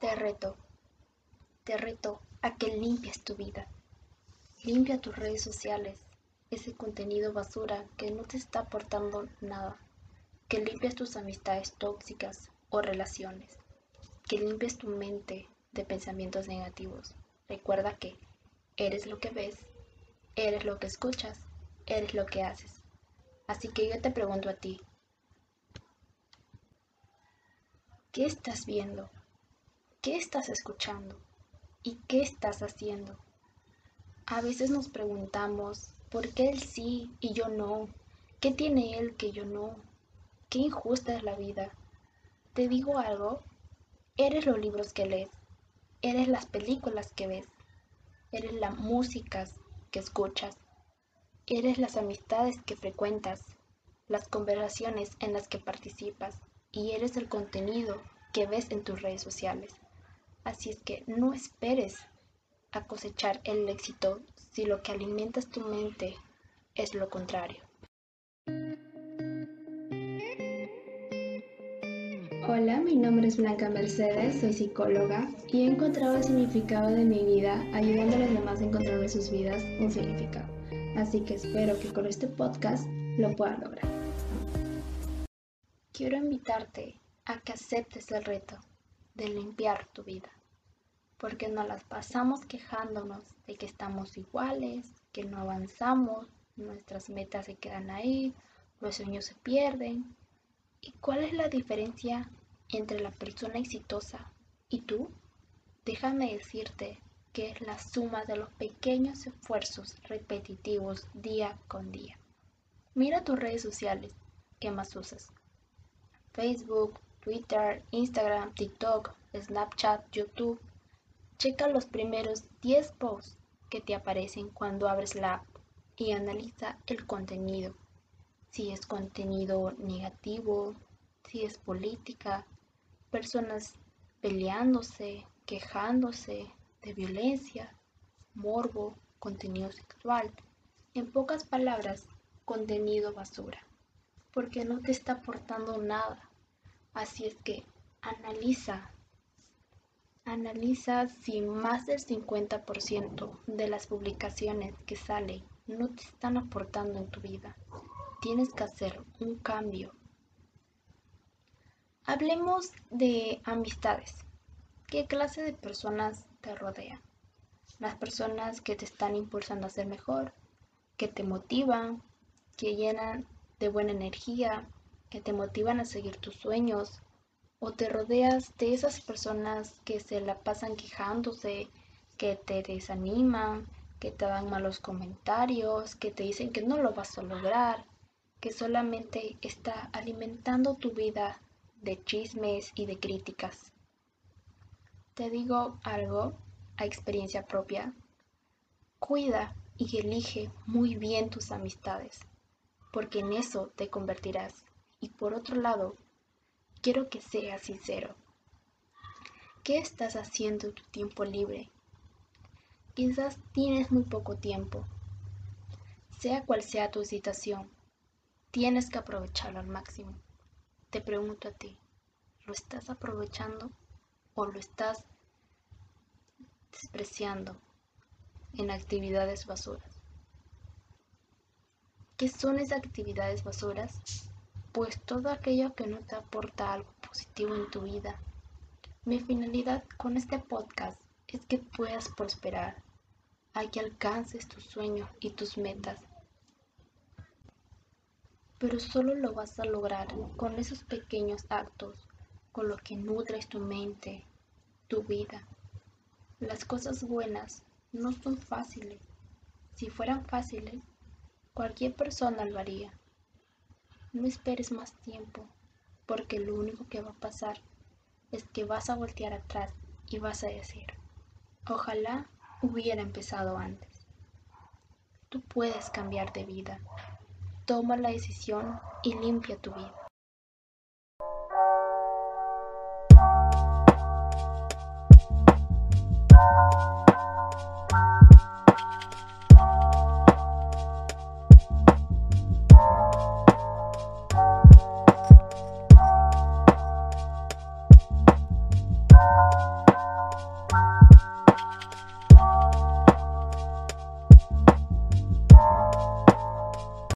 Te reto, te reto a que limpies tu vida. Limpia tus redes sociales, ese contenido basura que no te está aportando nada. Que limpies tus amistades tóxicas o relaciones. Que limpies tu mente de pensamientos negativos. Recuerda que eres lo que ves, eres lo que escuchas, eres lo que haces. Así que yo te pregunto a ti, ¿qué estás viendo? ¿Qué estás escuchando? ¿Y qué estás haciendo? A veces nos preguntamos, ¿por qué él sí y yo no? ¿Qué tiene él que yo no? Qué injusta es la vida. Te digo algo, eres los libros que lees, eres las películas que ves, eres las músicas que escuchas, eres las amistades que frecuentas, las conversaciones en las que participas y eres el contenido que ves en tus redes sociales. Así es que no esperes a cosechar el éxito si lo que alimentas tu mente es lo contrario. Hola, mi nombre es Blanca Mercedes, soy psicóloga y he encontrado el significado de mi vida ayudando a los demás a encontrar en sus vidas un significado. Así que espero que con este podcast lo puedan lograr. Quiero invitarte a que aceptes el reto de limpiar tu vida, porque nos las pasamos quejándonos de que estamos iguales, que no avanzamos, nuestras metas se quedan ahí, los sueños se pierden. ¿Y cuál es la diferencia entre la persona exitosa y tú? Déjame decirte que es la suma de los pequeños esfuerzos repetitivos día con día. Mira tus redes sociales, ¿qué más usas? Facebook, Twitter, Instagram, TikTok, Snapchat, YouTube. Checa los primeros 10 posts que te aparecen cuando abres la app y analiza el contenido. Si es contenido negativo, si es política, personas peleándose, quejándose de violencia, morbo, contenido sexual. En pocas palabras, contenido basura, porque no te está aportando nada Así es que analiza, analiza si más del 50% de las publicaciones que salen no te están aportando en tu vida. Tienes que hacer un cambio. Hablemos de amistades. ¿Qué clase de personas te rodean? Las personas que te están impulsando a ser mejor, que te motivan, que llenan de buena energía, que te motivan a seguir tus sueños o te rodeas de esas personas que se la pasan quejándose, que te desaniman, que te dan malos comentarios, que te dicen que no lo vas a lograr, que solamente está alimentando tu vida de chismes y de críticas. Te digo algo a experiencia propia. Cuida y elige muy bien tus amistades, porque en eso te convertirás. Y por otro lado, quiero que seas sincero. ¿Qué estás haciendo en tu tiempo libre? Quizás tienes muy poco tiempo. Sea cual sea tu situación, tienes que aprovecharlo al máximo. Te pregunto a ti, ¿lo estás aprovechando o lo estás despreciando en actividades basuras? ¿Qué son esas actividades basuras? Pues todo aquello que no te aporta algo positivo en tu vida. Mi finalidad con este podcast es que puedas prosperar, a que alcances tus sueños y tus metas. Pero solo lo vas a lograr con esos pequeños actos, con los que nutres tu mente, tu vida. Las cosas buenas no son fáciles. Si fueran fáciles, cualquier persona lo haría. No esperes más tiempo, porque lo único que va a pasar es que vas a voltear atrás y vas a decir, ojalá hubiera empezado antes. Tú puedes cambiar de vida. Toma la decisión y limpia tu vida.